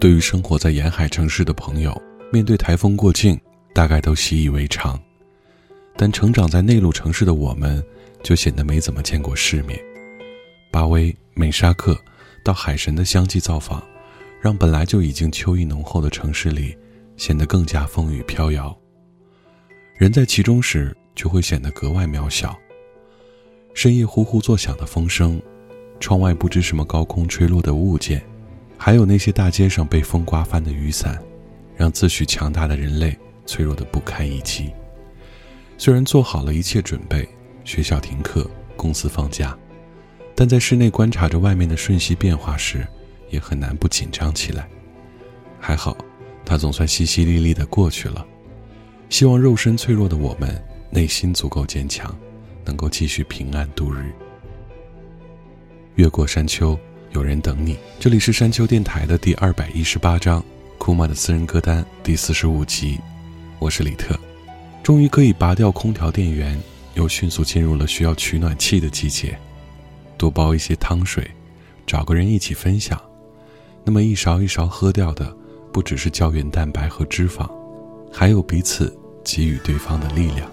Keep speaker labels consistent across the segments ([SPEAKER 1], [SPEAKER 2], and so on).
[SPEAKER 1] 对于生活在沿海城市的朋友，面对台风过境，大概都习以为常。但成长在内陆城市的我们，就显得没怎么见过世面。巴威、美沙克到海神的相继造访，让本来就已经秋意浓厚的城市里，显得更加风雨飘摇。人在其中时，就会显得格外渺小。深夜呼呼作响的风声，窗外不知什么高空吹落的物件。还有那些大街上被风刮翻的雨伞，让自诩强大的人类脆弱的不堪一击。虽然做好了一切准备，学校停课，公司放假，但在室内观察着外面的瞬息变化时，也很难不紧张起来。还好，它总算淅淅沥沥的过去了。希望肉身脆弱的我们，内心足够坚强，能够继续平安度日。越过山丘。有人等你。这里是山丘电台的第二百一十八章，库玛的私人歌单第四十五集。我是李特，终于可以拔掉空调电源，又迅速进入了需要取暖器的季节。多煲一些汤水，找个人一起分享。那么一勺一勺喝掉的，不只是胶原蛋白和脂肪，还有彼此给予对方的力量。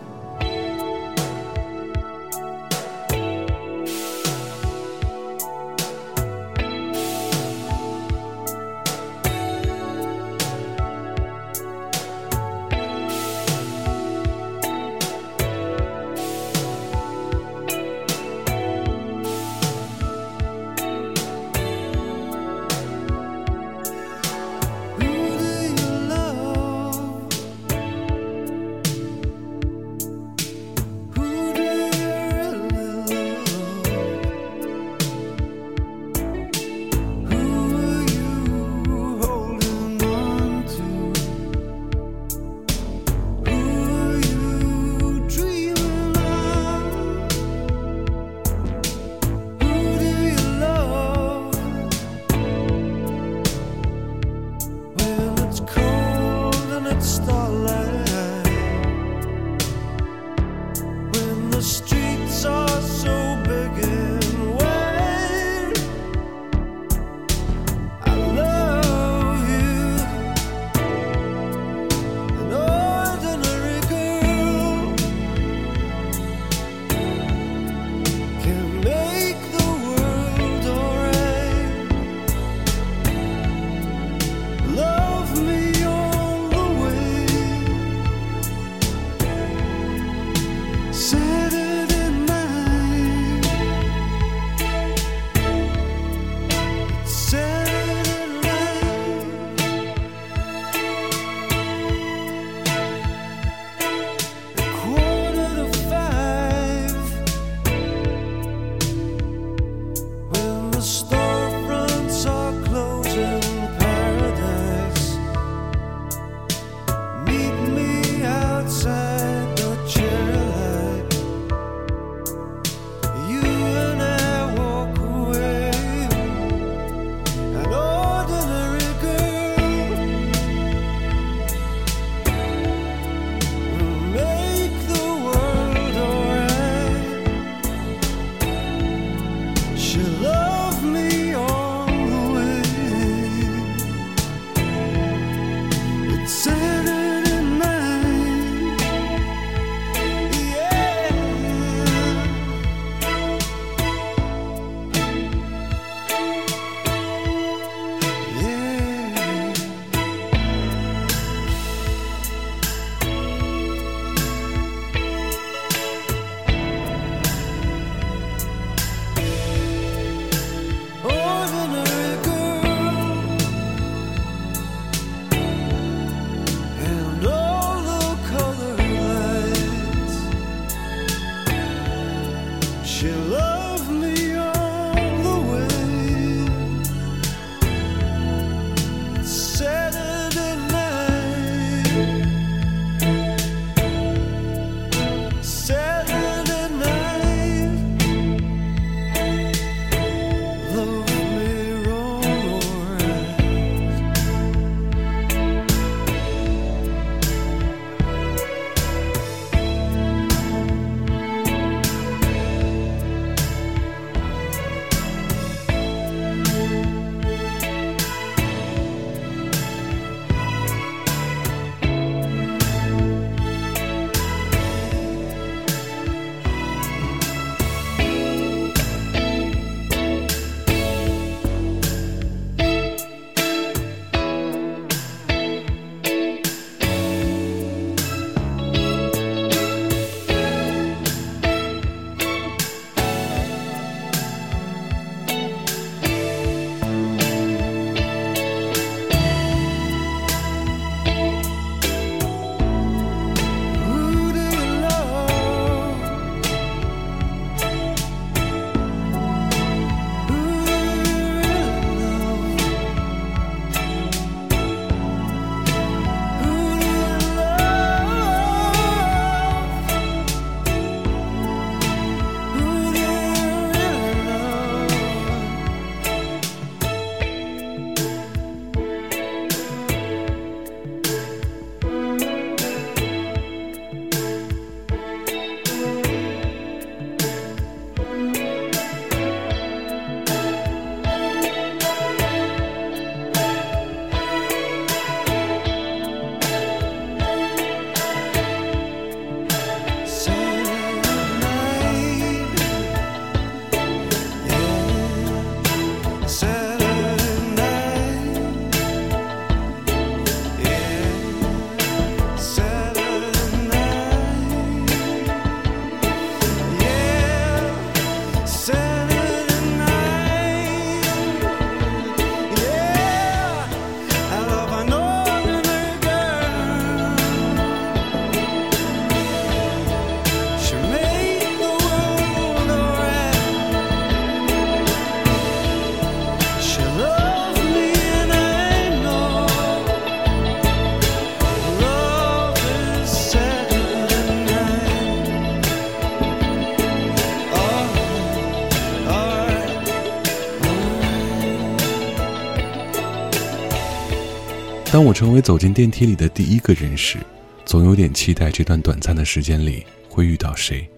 [SPEAKER 1] 当我成为走进电梯里的第一个人时，总有点期待这段短暂的时间里会遇到谁。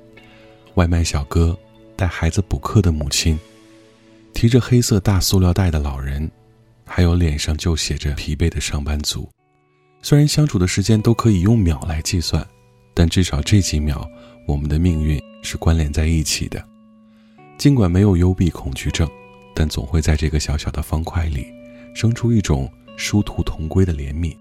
[SPEAKER 1] 外卖小哥，带孩子补课的母亲，提着黑色大塑料袋的老人，还有脸上就写着疲惫的上班族。虽然相处的时间都可以用秒来计算，但至少这几秒，我们的命运是关联在一起的。尽管没有幽闭恐惧症，但总会在这个小小的方块里，生出一种殊途同归的怜悯。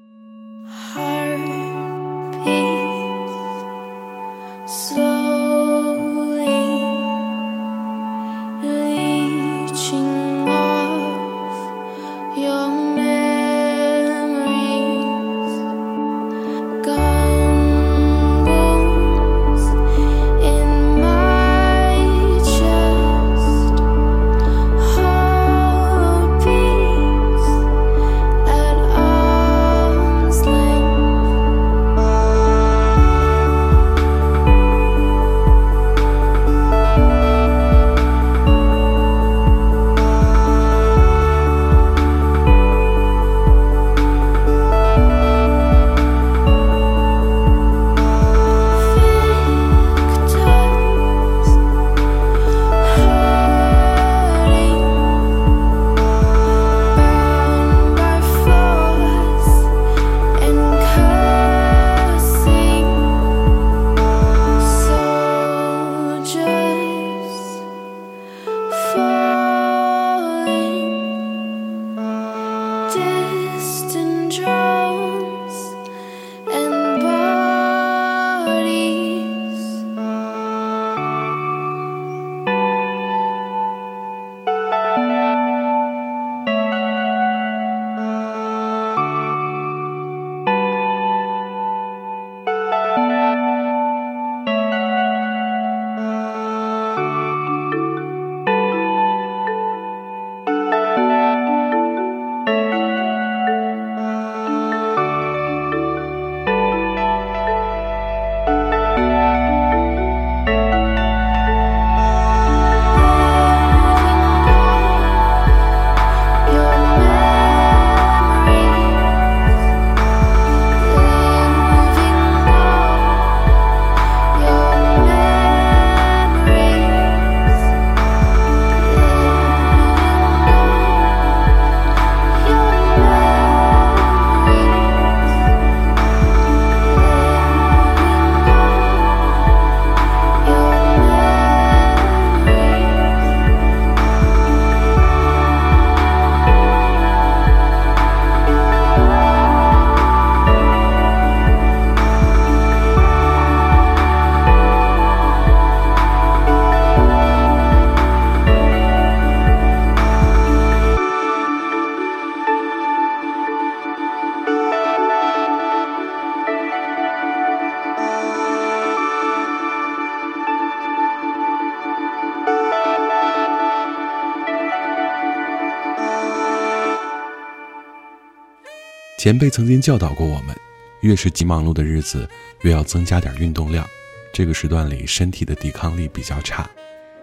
[SPEAKER 1] 前辈曾经教导过我们，越是极忙碌的日子，越要增加点运动量。这个时段里，身体的抵抗力比较差，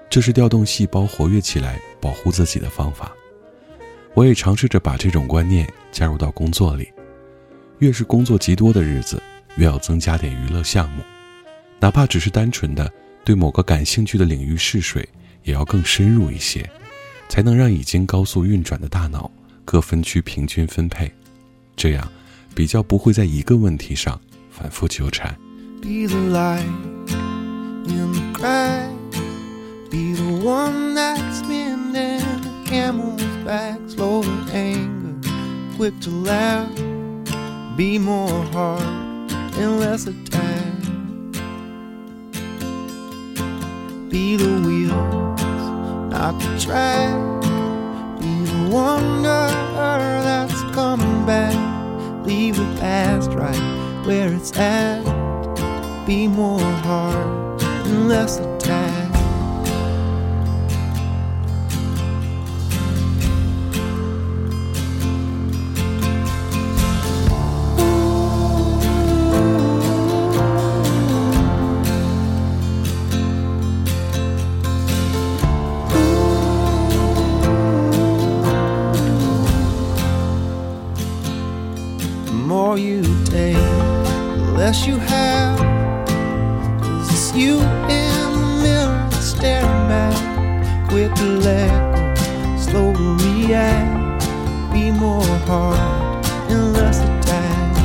[SPEAKER 1] 这是调动细胞活跃起来、保护自己的方法。我也尝试着把这种观念加入到工作里，越是工作极多的日子，越要增加点娱乐项目，哪怕只是单纯的对某个感兴趣的领域试水，也要更深入一些，才能让已经高速运转的大脑各分区平均分配。这样，比较不会在一个问题上反复纠缠。
[SPEAKER 2] Be the light in the crack. Be the one that's bending the camel's back. Slow to anger, quick to laugh. Be more hard and less attack. Be the wheels, not the track. Be the wonder that's coming back. Leave the past right where it's at. Be more hard and less attack. More hard and less attack.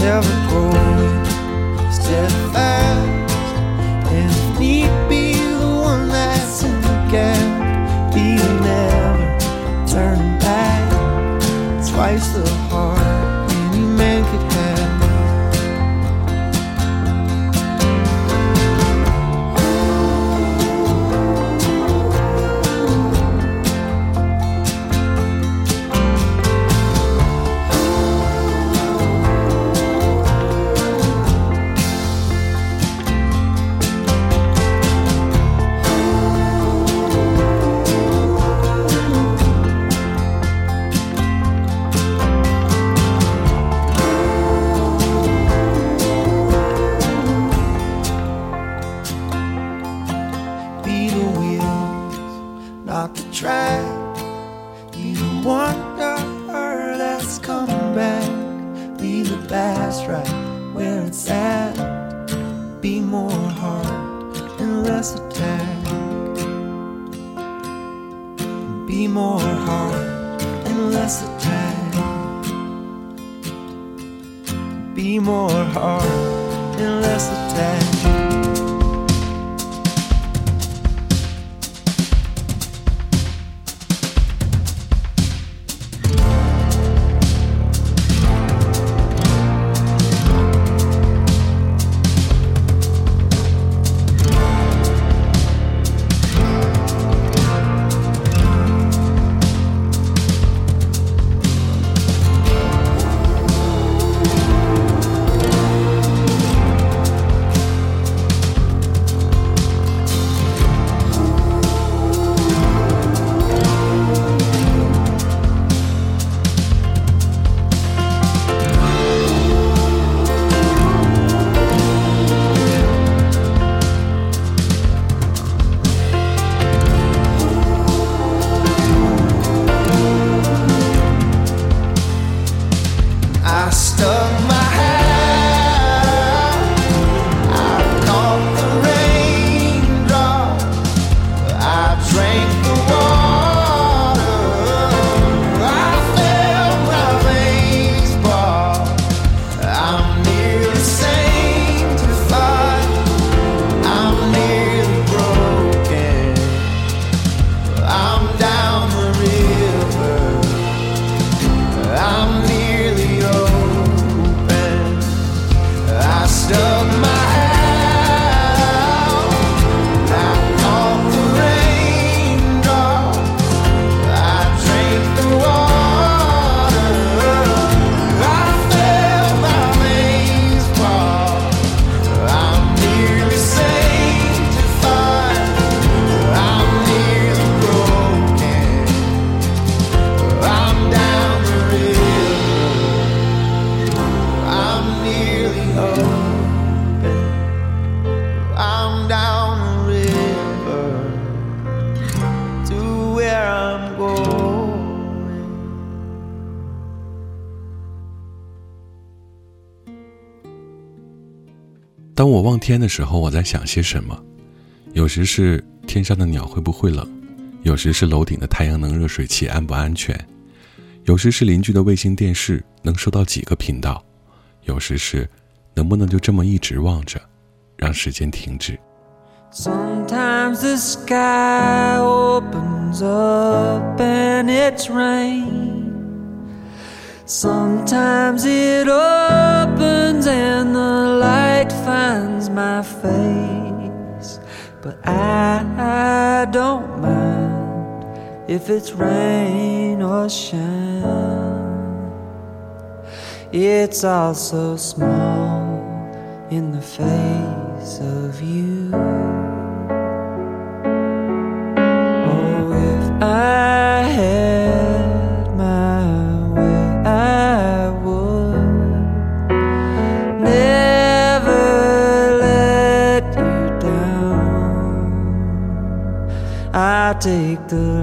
[SPEAKER 2] Ever growing, steadfast,
[SPEAKER 1] 我望天的时候，我在想些什么？有时是天上的鸟会不会冷，有时是楼顶的太阳能热水器安不安全，有时是邻居的卫星电视能收到几个频道，有时是能不能就这么一直望着，让时间停止。
[SPEAKER 3] Sometimes the sky opens up and it's rain. Sometimes it opens and the light finds my face. But I, I don't mind if it's rain or shine. It's all so small in the face of you. Take the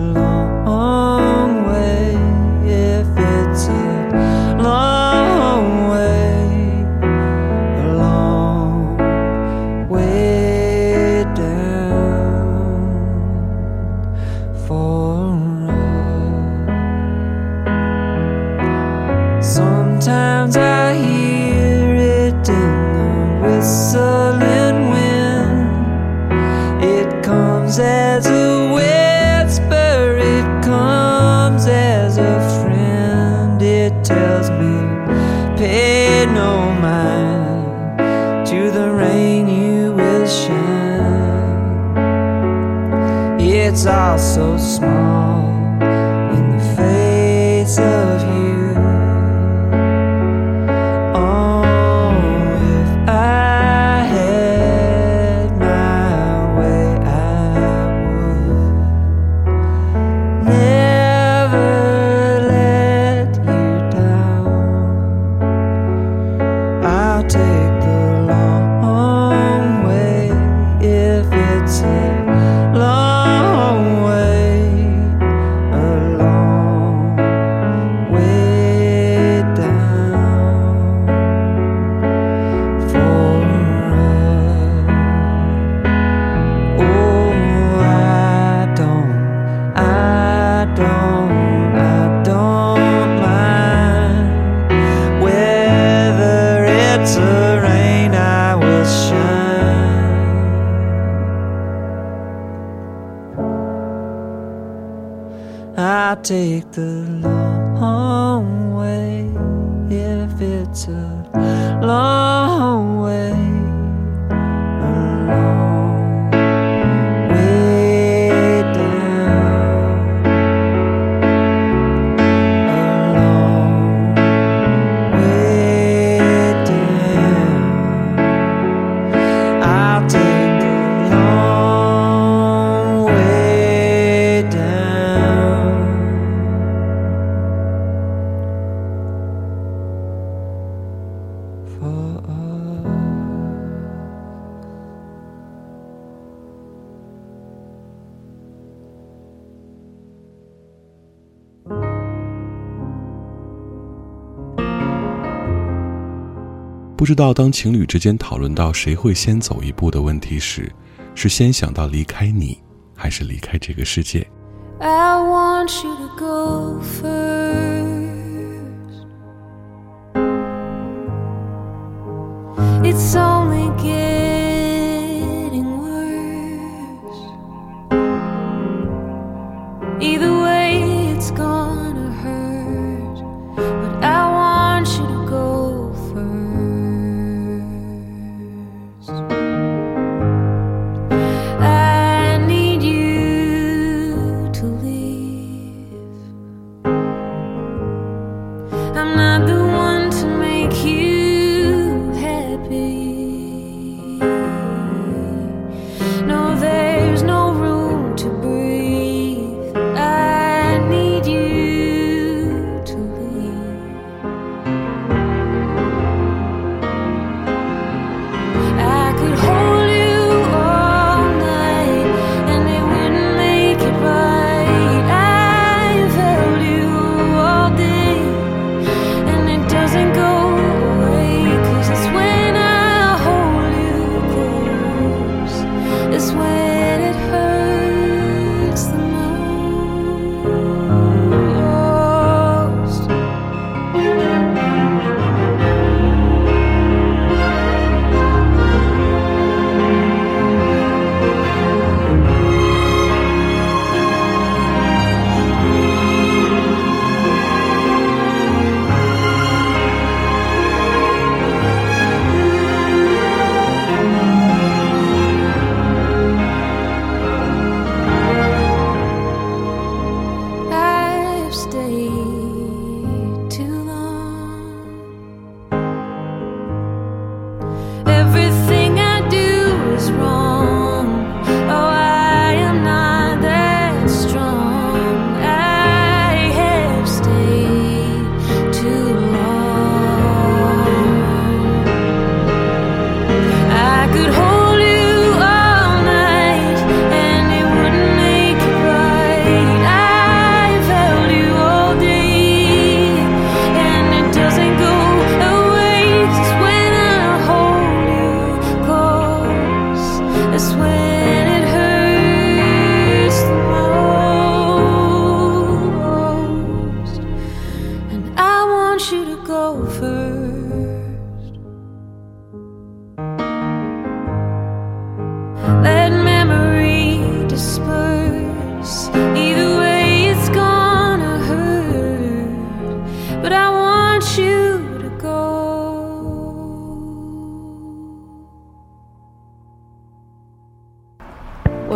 [SPEAKER 1] 不知道当情侣之间讨论到谁会先走一步的问题时，是先想到离开你，还是离开这个世界
[SPEAKER 4] ？I want you to go first. it's
[SPEAKER 3] so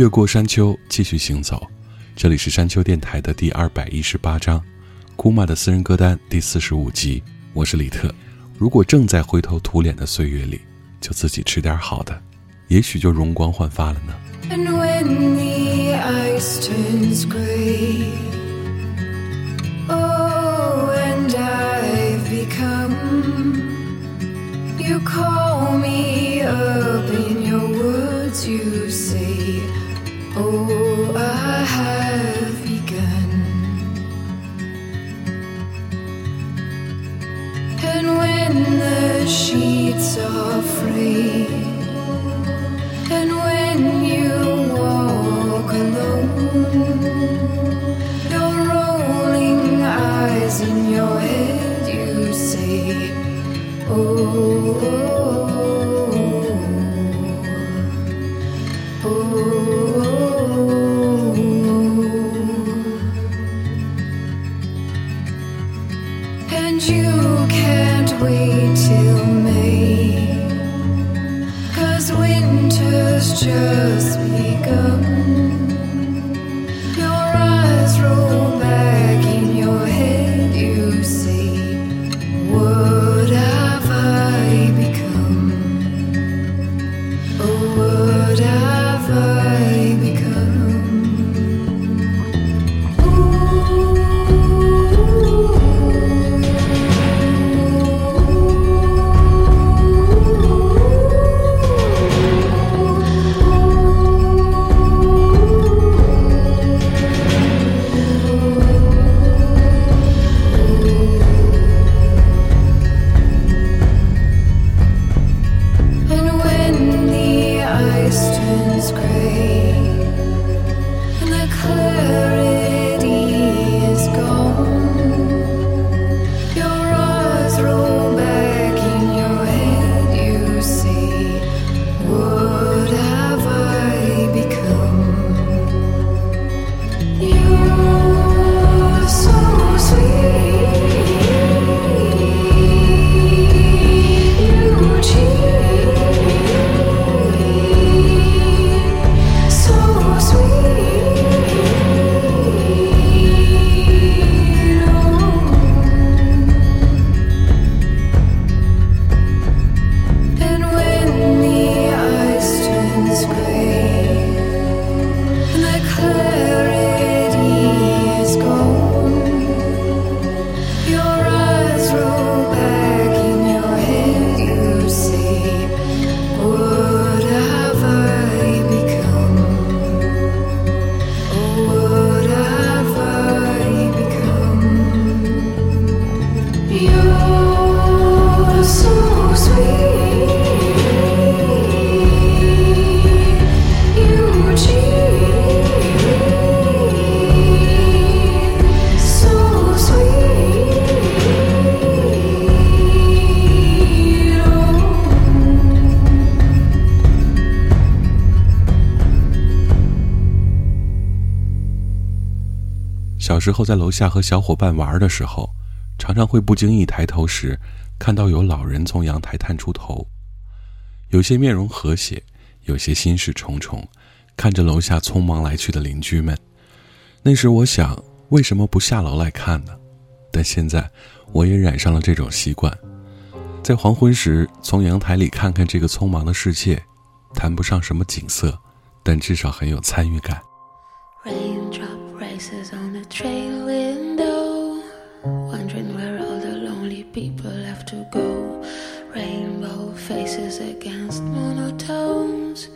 [SPEAKER 5] 越过山丘，继续行走。这里是山丘电台的第二百一十八章，库玛的私人歌单第四十五集。我是李特。如果正在灰头土脸的岁月里，就自己吃点好的，也许就容光焕发了呢。
[SPEAKER 6] And when the ice turns gray, oh, and I've become, you call me up in your words, you say, oh, I have begun. And when the sheets are free, and when you walk alone, your rolling eyes in your head, you say, Oh, oh, oh, oh wait till May. Cause winter's just
[SPEAKER 1] 时候在楼下和小伙伴玩的时候，常常会不经意抬头时，看到有老人从阳台探出头，有些面容和谐，有些心事重重，看着楼下匆忙来去的邻居们。那时我想，为什么不下楼来看呢？但现在，我也染上了这种习惯，在黄昏时从阳台里看看这个匆忙的世界，谈不上什么景色，但至少很有参与感。
[SPEAKER 4] Raindrop races on the train window, wondering where all the lonely people have to go. Rainbow faces against monotones.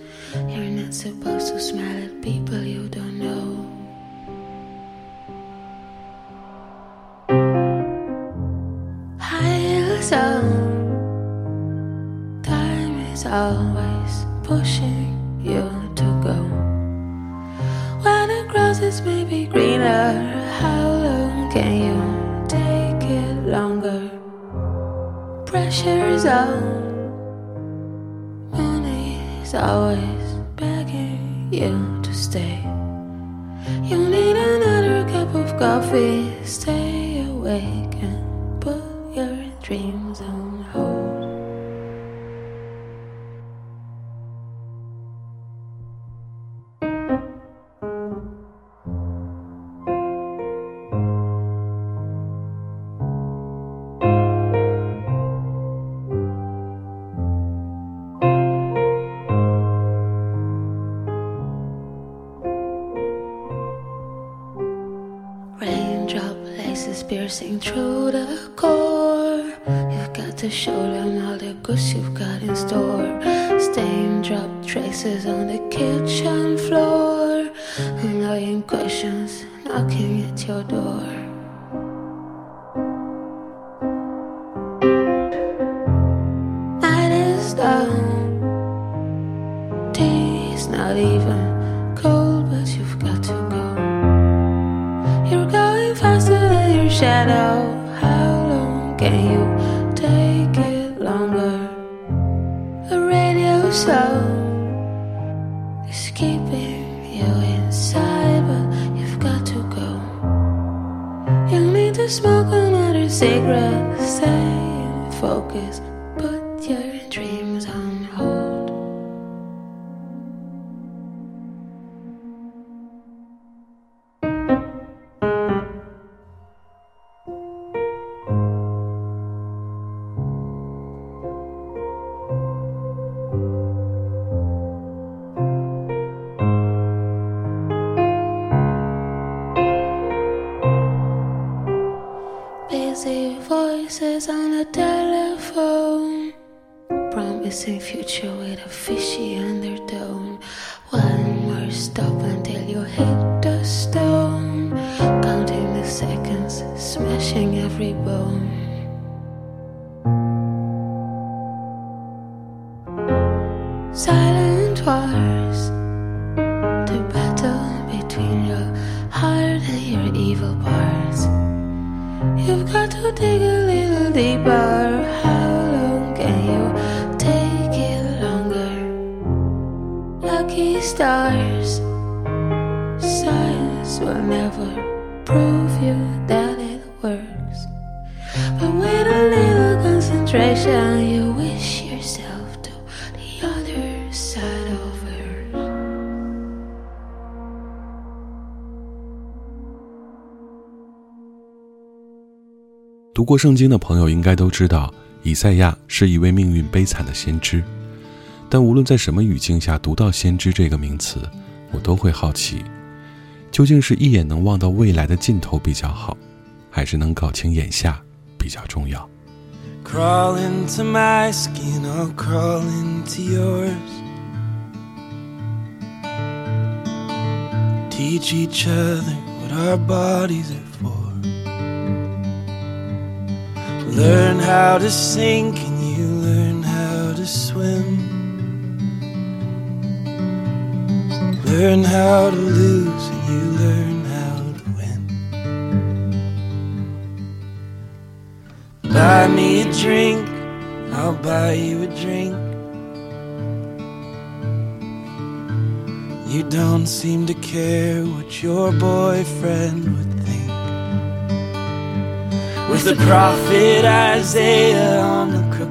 [SPEAKER 4] You're not supposed to smile at people you don't know. Time is always pushing you to go. On, money's always begging you to stay. You need another cup of coffee, stay awake and put your dreams shadow. How long can you take it longer? The radio show is keeping you inside, but you've got to go. You'll need to smoke another cigarette, stay in Lucky stars, Silence will never prove you that it works. But with a little concentration, you wish yourself to the other side of Earth.
[SPEAKER 1] 读过圣经的朋友应该都知道，以赛亚是一位命运悲惨的先知。但无论在什么语境下读到“先知”这个名词，我都会好奇，究竟是一眼能望到未来的尽头比较好，还是能搞清眼下比较重要
[SPEAKER 7] ？Crawl into my skin, I'll crawl into yours. Teach each other what our bodies are for. Learn how to sink and you learn how to swim. Learn how to lose and you learn how to win. Buy me a drink, I'll buy you a drink. You don't seem to care what your boyfriend would think.
[SPEAKER 3] with the prophet Isaiah on the crook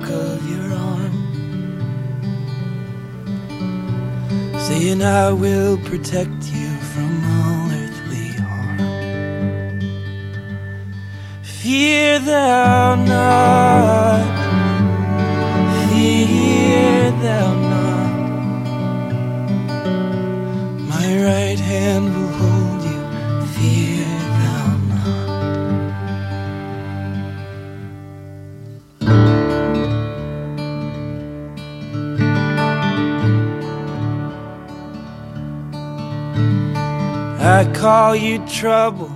[SPEAKER 3] saying, I will protect you from all earthly harm. Fear thou not, fear thou not. My right hand call you trouble,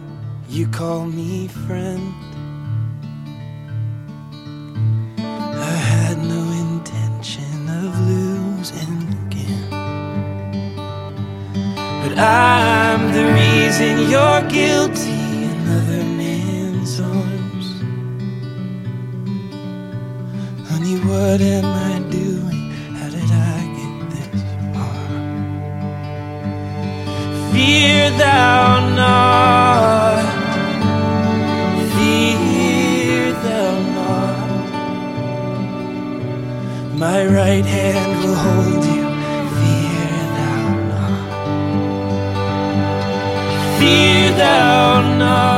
[SPEAKER 3] you call me friend. I had no intention of losing again. But I'm the reason you're guilty in other man's arms. Honey, what am I doing? Fear thou not. Fear thou not. My right hand will hold you. Fear thou not. Fear thou not.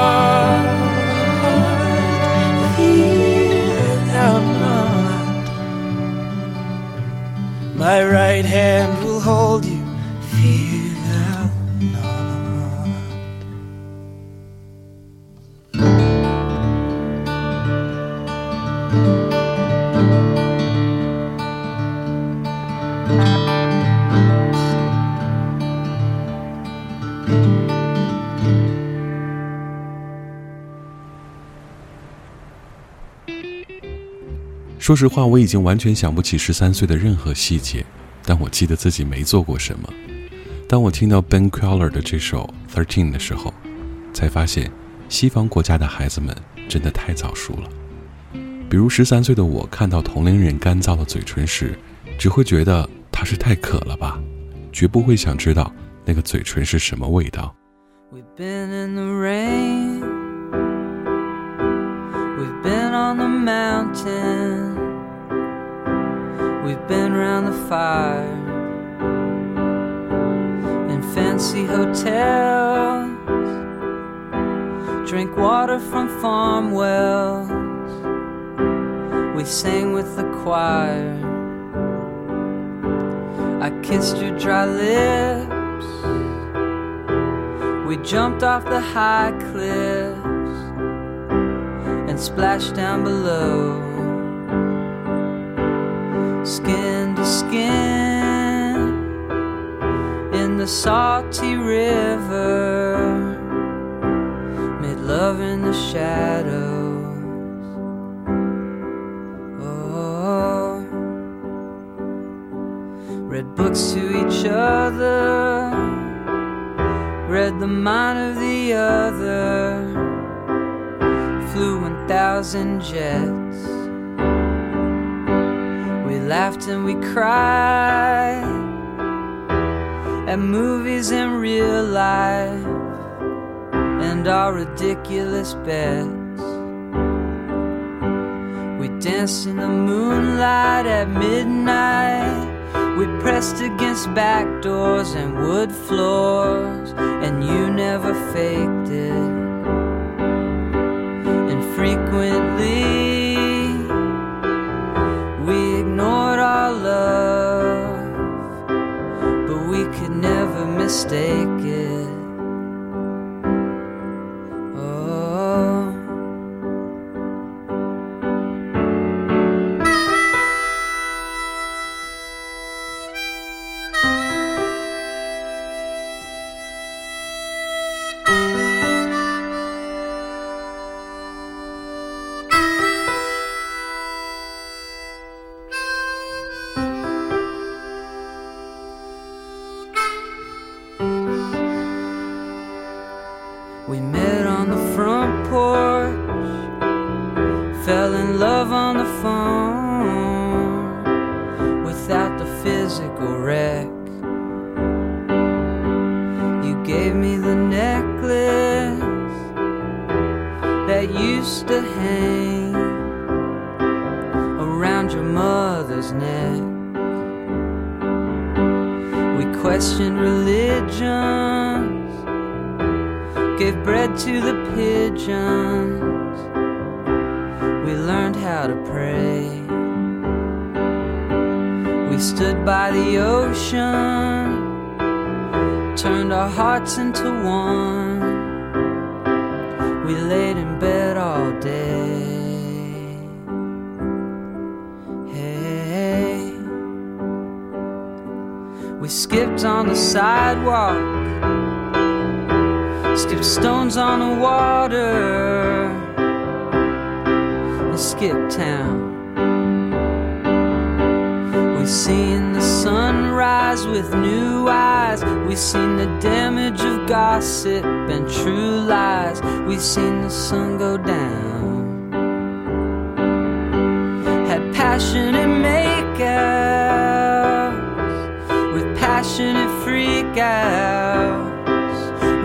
[SPEAKER 1] 说实话，我已经完全想不起十三岁的任何细节，但我记得自己没做过什么。当我听到 Ben Queller 的这首《Thirteen》的时候，才发现西方国家的孩子们真的太早熟了。比如十三岁的我看到同龄人干燥的嘴唇时，只会觉得他是太渴了吧，绝不会想知道那个嘴唇是什么味道。
[SPEAKER 3] We've been in the rain. We've been on the mountain. We've been round the fire. In fancy hotels. Drink water from farm wells. We sang with the choir. I kissed your dry lips. We jumped off the high cliffs and splashed down below. Skin to skin in the salty river. Made love in the shadows. Oh, read books to each other read the mind of the other, flew 1,000 jets. Laughed and we cried at movies and real life and our ridiculous bets. We danced in the moonlight at midnight. We pressed against back doors and wood floors, and you never faked it. And frequently, mistake water, and skipped town. We've seen the sunrise with new eyes. We've seen the damage of gossip and true lies. We've seen the sun go down. Had passionate makeouts with passionate freakouts.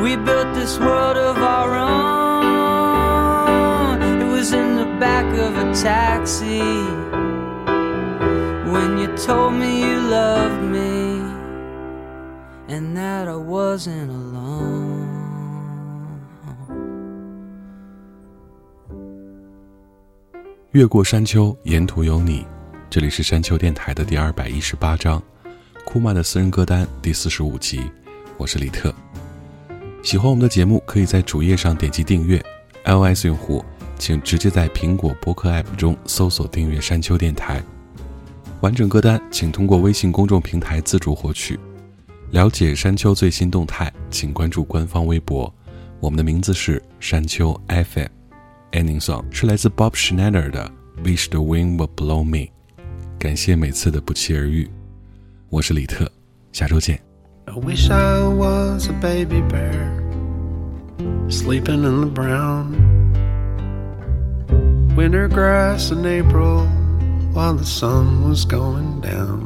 [SPEAKER 3] We built this world of our own. Taxi when you told me you loved me and that I wasn't alone.
[SPEAKER 1] 越过山丘，沿途有你。这里是山丘电台的第二百一十八章，库玛的私人歌单第四十五集。我是李特。喜欢我们的节目，可以在主页上点击订阅。iOS 用户请直接在苹果播客 App 中搜索订阅山丘电台。完整歌单请通过微信公众平台自主获取。了解山丘最新动态，请关注官方微博。我们的名字是山丘 FM。Ending song 是来自 Bob Schneider 的《Wish the Wind Would Blow Me》。感谢每次的不期而遇。我是李特，下周见。
[SPEAKER 2] I wish I was a baby bear sleeping in the brown winter grass in April while the sun was going down.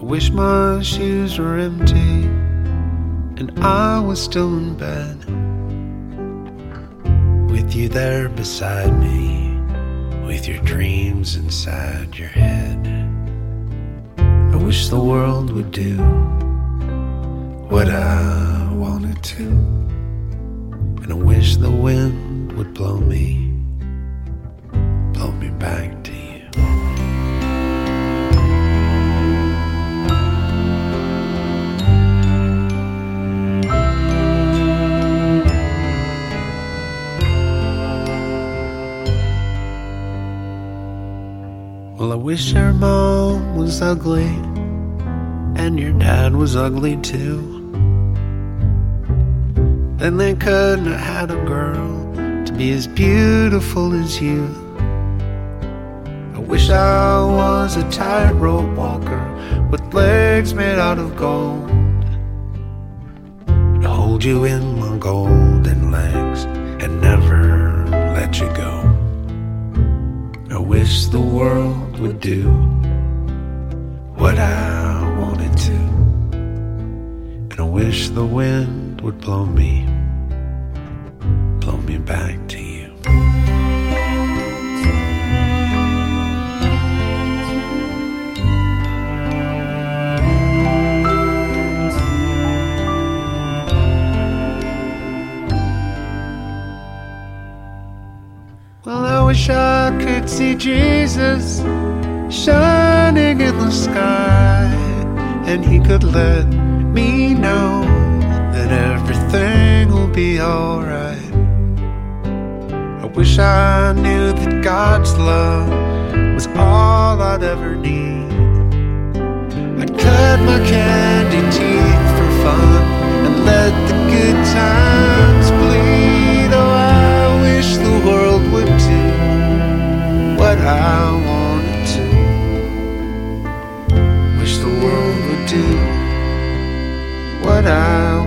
[SPEAKER 2] I wish my shoes were empty and I was still in bed with you there beside me, with your dreams inside your head. I wish the world would do what I wanted to. And I wish the wind would blow me, blow me back to you. Well, I wish your mom was ugly and your dad was ugly too. Then they couldn't have had a girl to be as beautiful as you. Wish I was a tightrope walker with legs made out of gold. To hold you in my golden legs and never let you go. I wish the world would do what I wanted to. And I wish the wind would blow me, blow me back to you. wish I could see Jesus shining in the sky, and he could let me know that everything will be alright. I wish I knew that God's love was all I'd ever need. I'd cut my candy teeth for fun and let the good times bleed. Oh, I wish the world would I wanted to. Wish the world would do what I